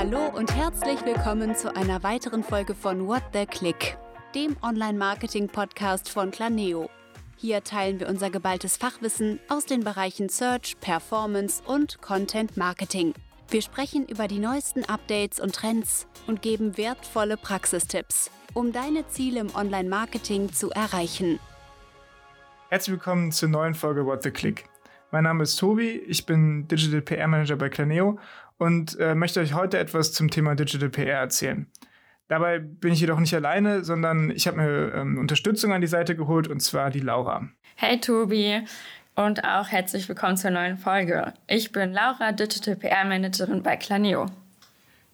Hallo und herzlich willkommen zu einer weiteren Folge von What the Click, dem Online-Marketing-Podcast von Planeo. Hier teilen wir unser geballtes Fachwissen aus den Bereichen Search, Performance und Content Marketing. Wir sprechen über die neuesten Updates und Trends und geben wertvolle Praxistipps, um deine Ziele im Online-Marketing zu erreichen. Herzlich willkommen zur neuen Folge What the Click. Mein Name ist Tobi, ich bin Digital PR Manager bei Planeo und äh, möchte euch heute etwas zum Thema Digital PR erzählen. Dabei bin ich jedoch nicht alleine, sondern ich habe mir ähm, Unterstützung an die Seite geholt und zwar die Laura. Hey Tobi und auch herzlich willkommen zur neuen Folge. Ich bin Laura, Digital PR Managerin bei Claneo.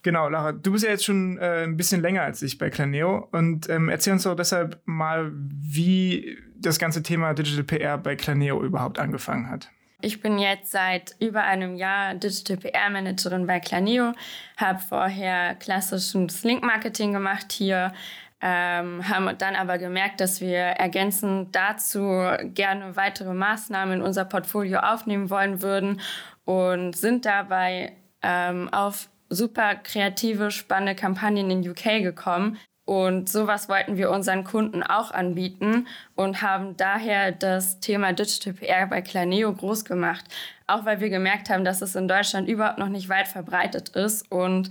Genau, Laura, du bist ja jetzt schon äh, ein bisschen länger als ich bei Claneo und ähm, erzähl uns doch deshalb mal, wie das ganze Thema Digital PR bei Claneo überhaupt angefangen hat. Ich bin jetzt seit über einem Jahr Digital PR Managerin bei Claneo, habe vorher klassisches Link Marketing gemacht hier, ähm, haben dann aber gemerkt, dass wir ergänzend dazu gerne weitere Maßnahmen in unser Portfolio aufnehmen wollen würden und sind dabei ähm, auf super kreative, spannende Kampagnen in UK gekommen, und sowas wollten wir unseren Kunden auch anbieten und haben daher das Thema Digital PR bei Claneo groß gemacht. Auch weil wir gemerkt haben, dass es in Deutschland überhaupt noch nicht weit verbreitet ist. Und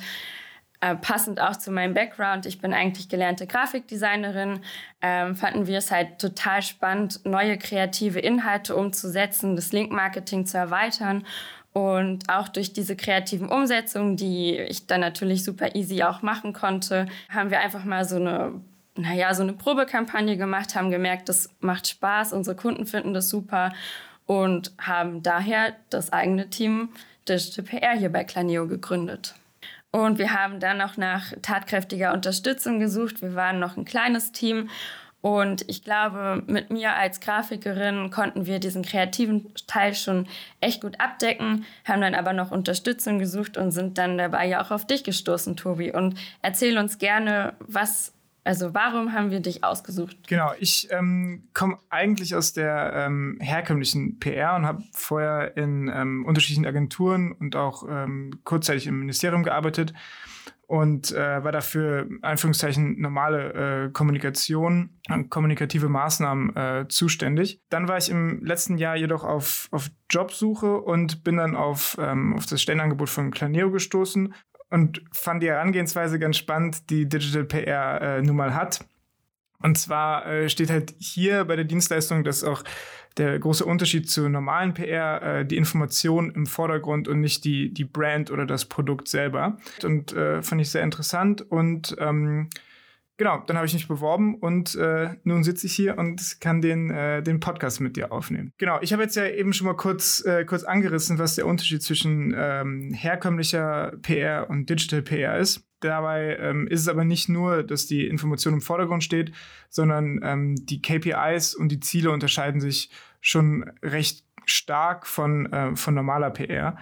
äh, passend auch zu meinem Background, ich bin eigentlich gelernte Grafikdesignerin, ähm, fanden wir es halt total spannend, neue kreative Inhalte umzusetzen, das Link-Marketing zu erweitern und auch durch diese kreativen Umsetzungen, die ich dann natürlich super easy auch machen konnte, haben wir einfach mal so eine, naja, so eine Probekampagne gemacht, haben gemerkt, das macht Spaß, unsere Kunden finden das super und haben daher das eigene Team Digital PR hier bei Claneo gegründet. Und wir haben dann noch nach tatkräftiger Unterstützung gesucht. Wir waren noch ein kleines Team und ich glaube, mit mir als Grafikerin konnten wir diesen kreativen Teil schon echt gut abdecken, haben dann aber noch Unterstützung gesucht und sind dann dabei ja auch auf dich gestoßen, Tobi. Und erzähl uns gerne, was, also warum haben wir dich ausgesucht? Genau, ich ähm, komme eigentlich aus der ähm, herkömmlichen PR und habe vorher in ähm, unterschiedlichen Agenturen und auch ähm, kurzzeitig im Ministerium gearbeitet und äh, war dafür Anführungszeichen normale äh, Kommunikation, kommunikative Maßnahmen äh, zuständig. Dann war ich im letzten Jahr jedoch auf, auf Jobsuche und bin dann auf, ähm, auf das Stellenangebot von Claneo gestoßen und fand die Herangehensweise ganz spannend, die Digital PR äh, nun mal hat. Und zwar äh, steht halt hier bei der Dienstleistung, dass auch der große Unterschied zu normalen PR, äh, die Information im Vordergrund und nicht die, die Brand oder das Produkt selber. Und äh, fand ich sehr interessant und ähm, Genau, dann habe ich mich beworben und äh, nun sitze ich hier und kann den, äh, den Podcast mit dir aufnehmen. Genau, ich habe jetzt ja eben schon mal kurz, äh, kurz angerissen, was der Unterschied zwischen ähm, herkömmlicher PR und Digital PR ist. Dabei ähm, ist es aber nicht nur, dass die Information im Vordergrund steht, sondern ähm, die KPIs und die Ziele unterscheiden sich schon recht stark von, äh, von normaler PR.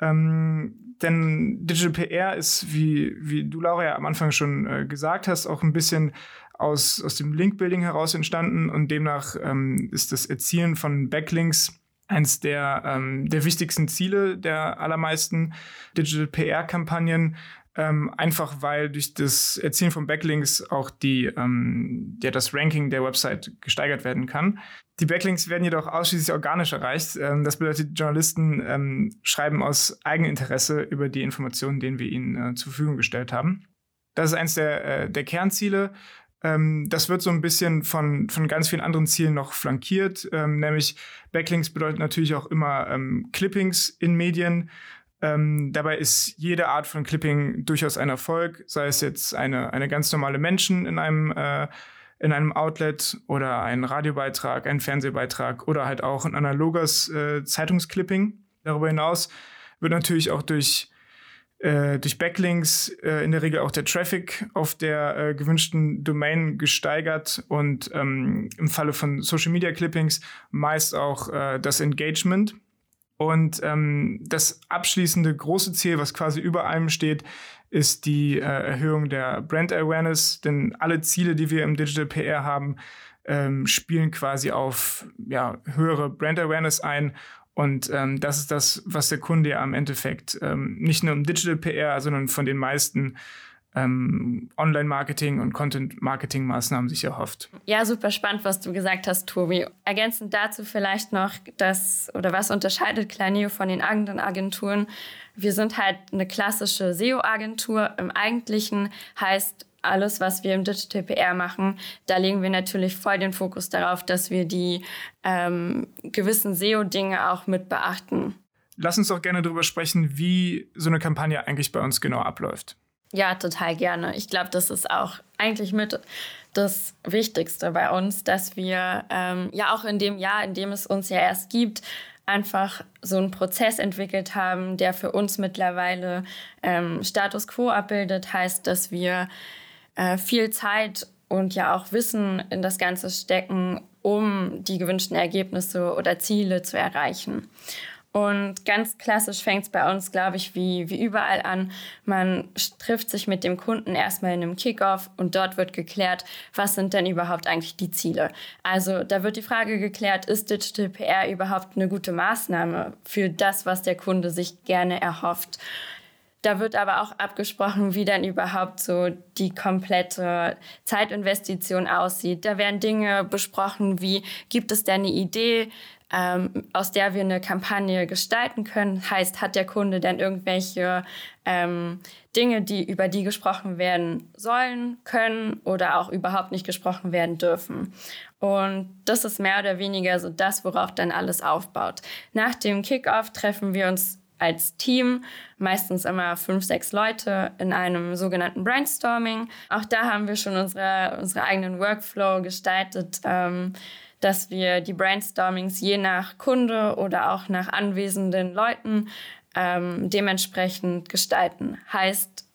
Ähm, denn Digital PR ist, wie, wie du, Laura, ja am Anfang schon äh, gesagt hast, auch ein bisschen aus, aus dem Link-Building heraus entstanden und demnach ähm, ist das Erzielen von Backlinks eines der, ähm, der wichtigsten Ziele der allermeisten Digital PR-Kampagnen, ähm, einfach weil durch das Erzielen von Backlinks auch die, ähm, ja, das Ranking der Website gesteigert werden kann. Die Backlinks werden jedoch ausschließlich organisch erreicht. Ähm, das bedeutet, Journalisten ähm, schreiben aus Eigeninteresse über die Informationen, denen wir ihnen äh, zur Verfügung gestellt haben. Das ist eines der, äh, der Kernziele. Ähm, das wird so ein bisschen von, von ganz vielen anderen Zielen noch flankiert, ähm, nämlich Backlinks bedeutet natürlich auch immer Clippings in Medien. Ähm, dabei ist jede Art von Clipping durchaus ein Erfolg, sei es jetzt eine, eine ganz normale Menschen in einem, äh, in einem Outlet oder ein Radiobeitrag, ein Fernsehbeitrag oder halt auch ein analoges äh, Zeitungsclipping. Darüber hinaus wird natürlich auch durch, äh, durch Backlinks äh, in der Regel auch der Traffic auf der äh, gewünschten Domain gesteigert und ähm, im Falle von Social Media Clippings meist auch äh, das Engagement. Und ähm, das abschließende große Ziel, was quasi über allem steht, ist die äh, Erhöhung der Brand Awareness. Denn alle Ziele, die wir im Digital PR haben, ähm, spielen quasi auf ja, höhere Brand Awareness ein. Und ähm, das ist das, was der Kunde ja am Endeffekt ähm, nicht nur im Digital PR, sondern von den meisten ähm, Online-Marketing und Content-Marketing-Maßnahmen sich erhofft. Ja, super spannend, was du gesagt hast, Tobi. Ergänzend dazu vielleicht noch, dass oder was unterscheidet Planeo von den anderen Agenturen? Wir sind halt eine klassische SEO-Agentur. Im Eigentlichen heißt alles, was wir im Digital PR machen, da legen wir natürlich voll den Fokus darauf, dass wir die ähm, gewissen SEO-Dinge auch mit beachten. Lass uns doch gerne darüber sprechen, wie so eine Kampagne eigentlich bei uns genau abläuft. Ja, total gerne. Ich glaube, das ist auch eigentlich mit das Wichtigste bei uns, dass wir ähm, ja auch in dem Jahr, in dem es uns ja erst gibt, einfach so einen Prozess entwickelt haben, der für uns mittlerweile ähm, Status quo abbildet. Heißt, dass wir äh, viel Zeit und ja auch Wissen in das Ganze stecken, um die gewünschten Ergebnisse oder Ziele zu erreichen. Und ganz klassisch fängt es bei uns, glaube ich, wie, wie überall an. Man trifft sich mit dem Kunden erstmal in einem Kickoff und dort wird geklärt, was sind denn überhaupt eigentlich die Ziele. Also da wird die Frage geklärt, ist Digital PR überhaupt eine gute Maßnahme für das, was der Kunde sich gerne erhofft. Da wird aber auch abgesprochen, wie dann überhaupt so die komplette Zeitinvestition aussieht. Da werden Dinge besprochen, wie gibt es denn eine Idee, ähm, aus der wir eine Kampagne gestalten können. Heißt, hat der Kunde denn irgendwelche ähm, Dinge, die über die gesprochen werden sollen, können oder auch überhaupt nicht gesprochen werden dürfen. Und das ist mehr oder weniger so das, worauf dann alles aufbaut. Nach dem Kickoff treffen wir uns als Team, meistens immer fünf, sechs Leute in einem sogenannten Brainstorming. Auch da haben wir schon unsere, unsere eigenen Workflow gestaltet. Ähm, dass wir die Brainstormings je nach Kunde oder auch nach anwesenden Leuten ähm, dementsprechend gestalten. Heißt,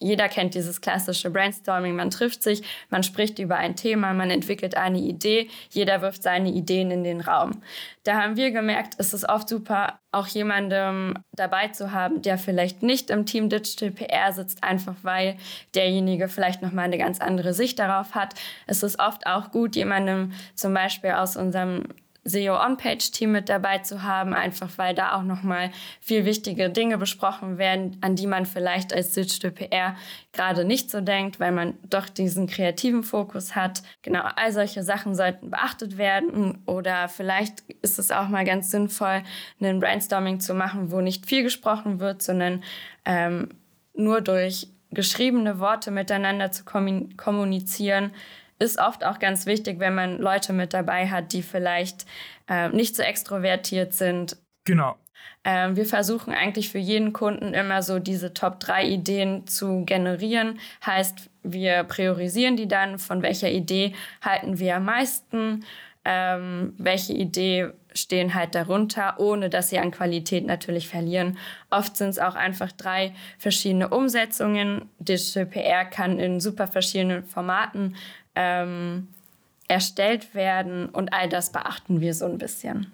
jeder kennt dieses klassische Brainstorming. Man trifft sich, man spricht über ein Thema, man entwickelt eine Idee, jeder wirft seine Ideen in den Raum. Da haben wir gemerkt, es ist oft super, auch jemandem dabei zu haben, der vielleicht nicht im Team Digital PR sitzt, einfach weil derjenige vielleicht nochmal eine ganz andere Sicht darauf hat. Es ist oft auch gut, jemandem zum Beispiel aus unserem SEO-On-Page-Team mit dabei zu haben, einfach weil da auch nochmal viel wichtige Dinge besprochen werden, an die man vielleicht als Digital PR gerade nicht so denkt, weil man doch diesen kreativen Fokus hat. Genau, all solche Sachen sollten beachtet werden oder vielleicht ist es auch mal ganz sinnvoll, einen Brainstorming zu machen, wo nicht viel gesprochen wird, sondern ähm, nur durch geschriebene Worte miteinander zu kommunizieren, ist oft auch ganz wichtig, wenn man Leute mit dabei hat, die vielleicht äh, nicht so extrovertiert sind. Genau. Ähm, wir versuchen eigentlich für jeden Kunden immer so diese Top 3 Ideen zu generieren. Heißt, wir priorisieren die dann, von welcher Idee halten wir am meisten, ähm, welche Idee stehen halt darunter, ohne dass sie an Qualität natürlich verlieren. Oft sind es auch einfach drei verschiedene Umsetzungen. Digital PR kann in super verschiedenen Formaten ähm, erstellt werden und all das beachten wir so ein bisschen.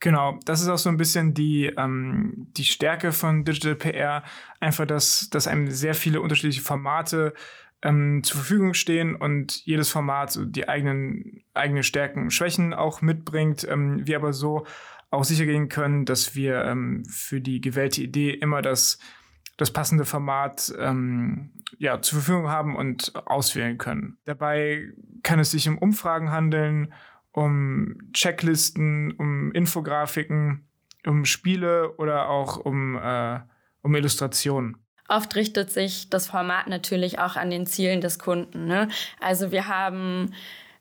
Genau, das ist auch so ein bisschen die, ähm, die Stärke von Digital PR. Einfach, dass, dass einem sehr viele unterschiedliche Formate ähm, zur Verfügung stehen und jedes Format die eigenen eigene Stärken und Schwächen auch mitbringt. Ähm, wir aber so auch sicher gehen können, dass wir ähm, für die gewählte Idee immer das das passende Format ähm, ja, zur Verfügung haben und auswählen können. Dabei kann es sich um Umfragen handeln, um Checklisten, um Infografiken, um Spiele oder auch um, äh, um Illustrationen. Oft richtet sich das Format natürlich auch an den Zielen des Kunden. Ne? Also wir haben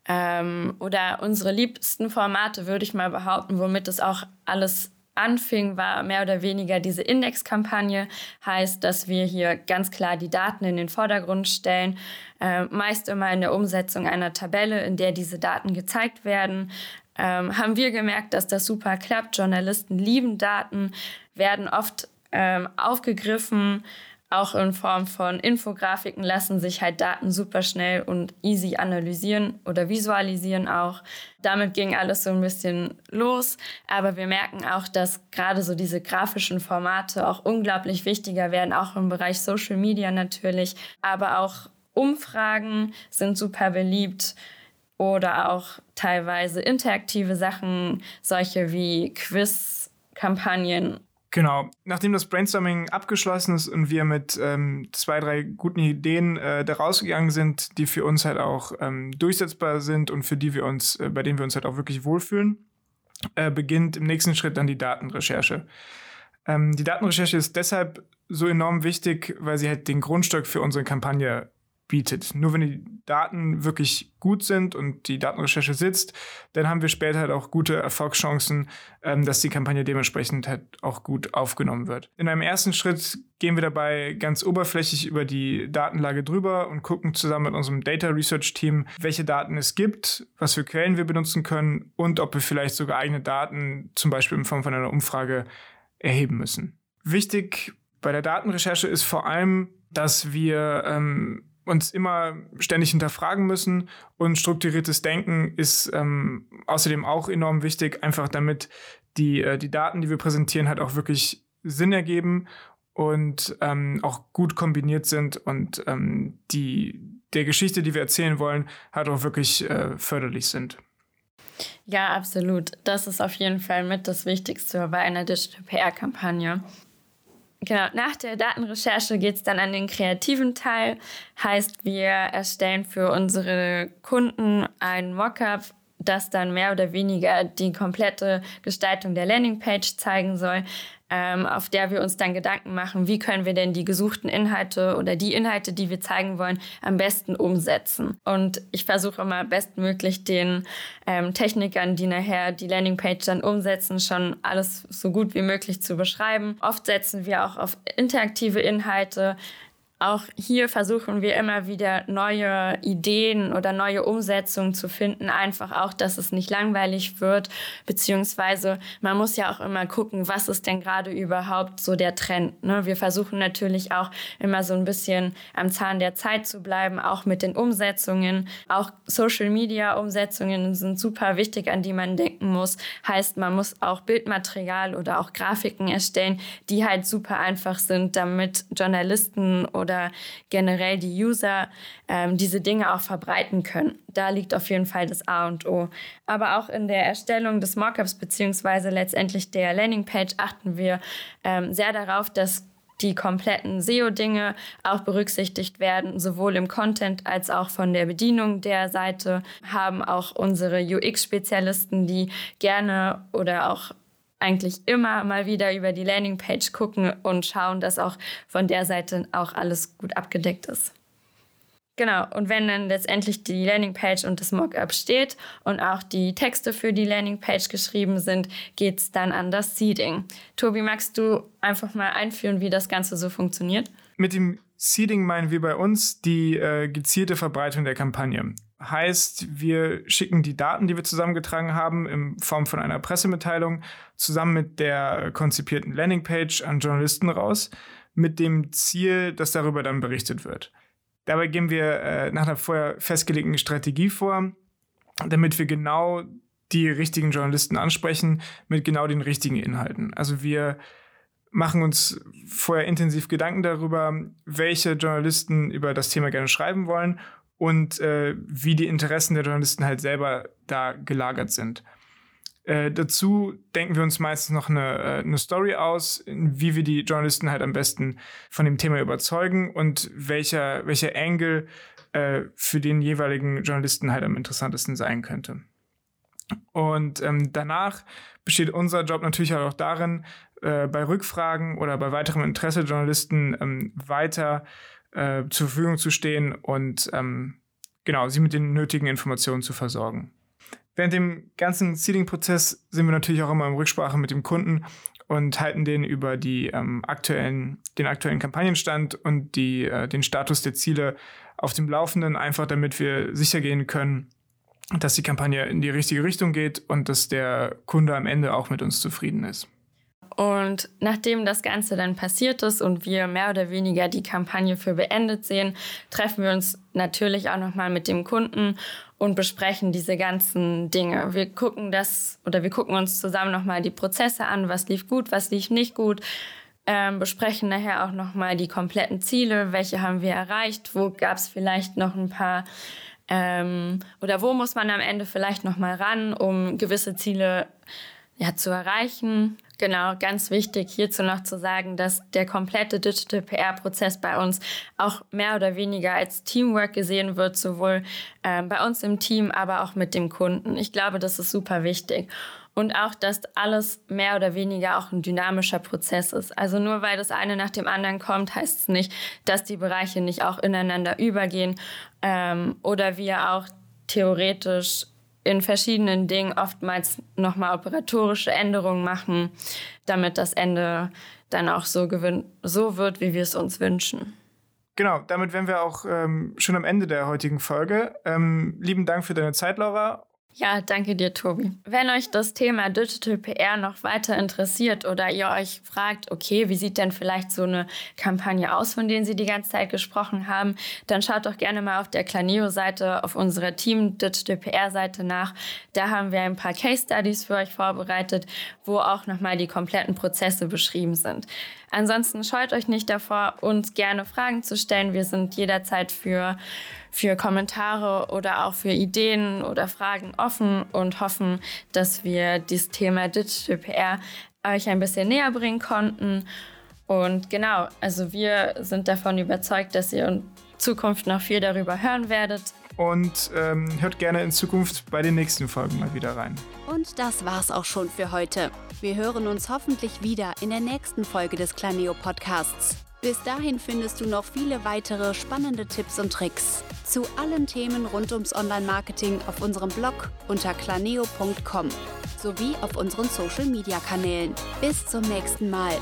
ähm, oder unsere liebsten Formate, würde ich mal behaupten, womit es auch alles anfing, war mehr oder weniger diese Indexkampagne. Heißt, dass wir hier ganz klar die Daten in den Vordergrund stellen, äh, meist immer in der Umsetzung einer Tabelle, in der diese Daten gezeigt werden. Ähm, haben wir gemerkt, dass das super klappt. Journalisten lieben Daten, werden oft ähm, aufgegriffen auch in Form von Infografiken lassen sich halt Daten super schnell und easy analysieren oder visualisieren auch. Damit ging alles so ein bisschen los. Aber wir merken auch, dass gerade so diese grafischen Formate auch unglaublich wichtiger werden, auch im Bereich Social Media natürlich. Aber auch Umfragen sind super beliebt. oder auch teilweise interaktive Sachen, solche wie Quiz-Kampagnen. Genau. Nachdem das Brainstorming abgeschlossen ist und wir mit ähm, zwei, drei guten Ideen äh, da rausgegangen sind, die für uns halt auch ähm, durchsetzbar sind und für die wir uns, äh, bei denen wir uns halt auch wirklich wohlfühlen, äh, beginnt im nächsten Schritt dann die Datenrecherche. Ähm, die Datenrecherche ist deshalb so enorm wichtig, weil sie halt den Grundstock für unsere Kampagne bietet. Nur wenn die Daten wirklich gut sind und die Datenrecherche sitzt, dann haben wir später halt auch gute Erfolgschancen, ähm, dass die Kampagne dementsprechend halt auch gut aufgenommen wird. In einem ersten Schritt gehen wir dabei ganz oberflächlich über die Datenlage drüber und gucken zusammen mit unserem Data Research Team, welche Daten es gibt, was für Quellen wir benutzen können und ob wir vielleicht sogar eigene Daten, zum Beispiel in Form von einer Umfrage, erheben müssen. Wichtig bei der Datenrecherche ist vor allem, dass wir ähm, uns immer ständig hinterfragen müssen und strukturiertes Denken ist ähm, außerdem auch enorm wichtig, einfach damit die, äh, die Daten, die wir präsentieren, halt auch wirklich Sinn ergeben und ähm, auch gut kombiniert sind und ähm, die der Geschichte, die wir erzählen wollen, halt auch wirklich äh, förderlich sind. Ja, absolut. Das ist auf jeden Fall mit das Wichtigste bei einer Digital PR-Kampagne. Genau, nach der Datenrecherche geht es dann an den kreativen Teil. Heißt, wir erstellen für unsere Kunden ein Mockup, das dann mehr oder weniger die komplette Gestaltung der Landingpage zeigen soll ähm, auf der wir uns dann Gedanken machen, wie können wir denn die gesuchten Inhalte oder die Inhalte, die wir zeigen wollen, am besten umsetzen. Und ich versuche immer bestmöglich den ähm, Technikern, die nachher die Landingpage dann umsetzen, schon alles so gut wie möglich zu beschreiben. Oft setzen wir auch auf interaktive Inhalte, auch hier versuchen wir immer wieder neue Ideen oder neue Umsetzungen zu finden, einfach auch, dass es nicht langweilig wird, beziehungsweise man muss ja auch immer gucken, was ist denn gerade überhaupt so der Trend. Ne? Wir versuchen natürlich auch immer so ein bisschen am Zahn der Zeit zu bleiben, auch mit den Umsetzungen. Auch Social-Media-Umsetzungen sind super wichtig, an die man denken muss. Heißt, man muss auch Bildmaterial oder auch Grafiken erstellen, die halt super einfach sind, damit Journalisten oder oder generell die User ähm, diese Dinge auch verbreiten können. Da liegt auf jeden Fall das A und O. Aber auch in der Erstellung des Mockups beziehungsweise letztendlich der Landingpage achten wir ähm, sehr darauf, dass die kompletten SEO-Dinge auch berücksichtigt werden, sowohl im Content als auch von der Bedienung der Seite, haben auch unsere UX-Spezialisten, die gerne oder auch eigentlich immer mal wieder über die Landingpage gucken und schauen, dass auch von der Seite auch alles gut abgedeckt ist. Genau, und wenn dann letztendlich die Landingpage und das Mockup steht und auch die Texte für die Landingpage geschrieben sind, geht es dann an das Seeding. Tobi, magst du einfach mal einführen, wie das Ganze so funktioniert? Mit dem Seeding meinen wir bei uns die äh, gezielte Verbreitung der Kampagne. Heißt, wir schicken die Daten, die wir zusammengetragen haben, in Form von einer Pressemitteilung zusammen mit der konzipierten Landingpage an Journalisten raus, mit dem Ziel, dass darüber dann berichtet wird. Dabei gehen wir äh, nach einer vorher festgelegten Strategie vor, damit wir genau die richtigen Journalisten ansprechen mit genau den richtigen Inhalten. Also wir machen uns vorher intensiv Gedanken darüber, welche Journalisten über das Thema gerne schreiben wollen und äh, wie die Interessen der Journalisten halt selber da gelagert sind. Äh, dazu denken wir uns meistens noch eine, äh, eine Story aus, wie wir die Journalisten halt am besten von dem Thema überzeugen und welcher, welcher Angle äh, für den jeweiligen Journalisten halt am interessantesten sein könnte. Und ähm, danach besteht unser Job natürlich auch darin, äh, bei Rückfragen oder bei weiterem Interesse Journalisten ähm, weiter äh, zur Verfügung zu stehen und ähm, genau sie mit den nötigen Informationen zu versorgen. Während dem ganzen Seeding-Prozess sind wir natürlich auch immer in Rücksprache mit dem Kunden und halten den über die, ähm, aktuellen, den aktuellen Kampagnenstand und die, äh, den Status der Ziele auf dem Laufenden, einfach damit wir sicher gehen können, dass die Kampagne in die richtige Richtung geht und dass der Kunde am Ende auch mit uns zufrieden ist. Und nachdem das Ganze dann passiert ist und wir mehr oder weniger die Kampagne für beendet sehen, treffen wir uns natürlich auch nochmal mit dem Kunden und besprechen diese ganzen Dinge. Wir gucken das oder wir gucken uns zusammen nochmal die Prozesse an, was lief gut, was lief nicht gut. Ähm, besprechen nachher auch nochmal die kompletten Ziele, welche haben wir erreicht, wo gab es vielleicht noch ein paar ähm, oder wo muss man am Ende vielleicht nochmal ran, um gewisse Ziele ja, zu erreichen. Genau, ganz wichtig hierzu noch zu sagen, dass der komplette Digital PR-Prozess bei uns auch mehr oder weniger als Teamwork gesehen wird, sowohl äh, bei uns im Team, aber auch mit dem Kunden. Ich glaube, das ist super wichtig. Und auch, dass alles mehr oder weniger auch ein dynamischer Prozess ist. Also nur weil das eine nach dem anderen kommt, heißt es nicht, dass die Bereiche nicht auch ineinander übergehen ähm, oder wir auch theoretisch in verschiedenen Dingen oftmals nochmal operatorische Änderungen machen, damit das Ende dann auch so, so wird, wie wir es uns wünschen. Genau, damit wären wir auch ähm, schon am Ende der heutigen Folge. Ähm, lieben Dank für deine Zeit, Laura. Ja, danke dir, Tobi. Wenn euch das Thema Digital PR noch weiter interessiert oder ihr euch fragt, okay, wie sieht denn vielleicht so eine Kampagne aus, von denen Sie die ganze Zeit gesprochen haben, dann schaut doch gerne mal auf der Claneo-Seite, auf unserer Team Digital PR-Seite nach. Da haben wir ein paar Case Studies für euch vorbereitet, wo auch nochmal die kompletten Prozesse beschrieben sind. Ansonsten scheut euch nicht davor, uns gerne Fragen zu stellen. Wir sind jederzeit für, für Kommentare oder auch für Ideen oder Fragen offen und hoffen, dass wir dieses Thema Digital PR euch ein bisschen näher bringen konnten. Und genau, also wir sind davon überzeugt, dass ihr in Zukunft noch viel darüber hören werdet und ähm, hört gerne in Zukunft bei den nächsten Folgen mal wieder rein. Und das war's auch schon für heute. Wir hören uns hoffentlich wieder in der nächsten Folge des Claneo Podcasts. Bis dahin findest du noch viele weitere spannende Tipps und Tricks zu allen Themen rund ums Online-Marketing auf unserem Blog unter claneo.com sowie auf unseren Social-Media-Kanälen. Bis zum nächsten Mal.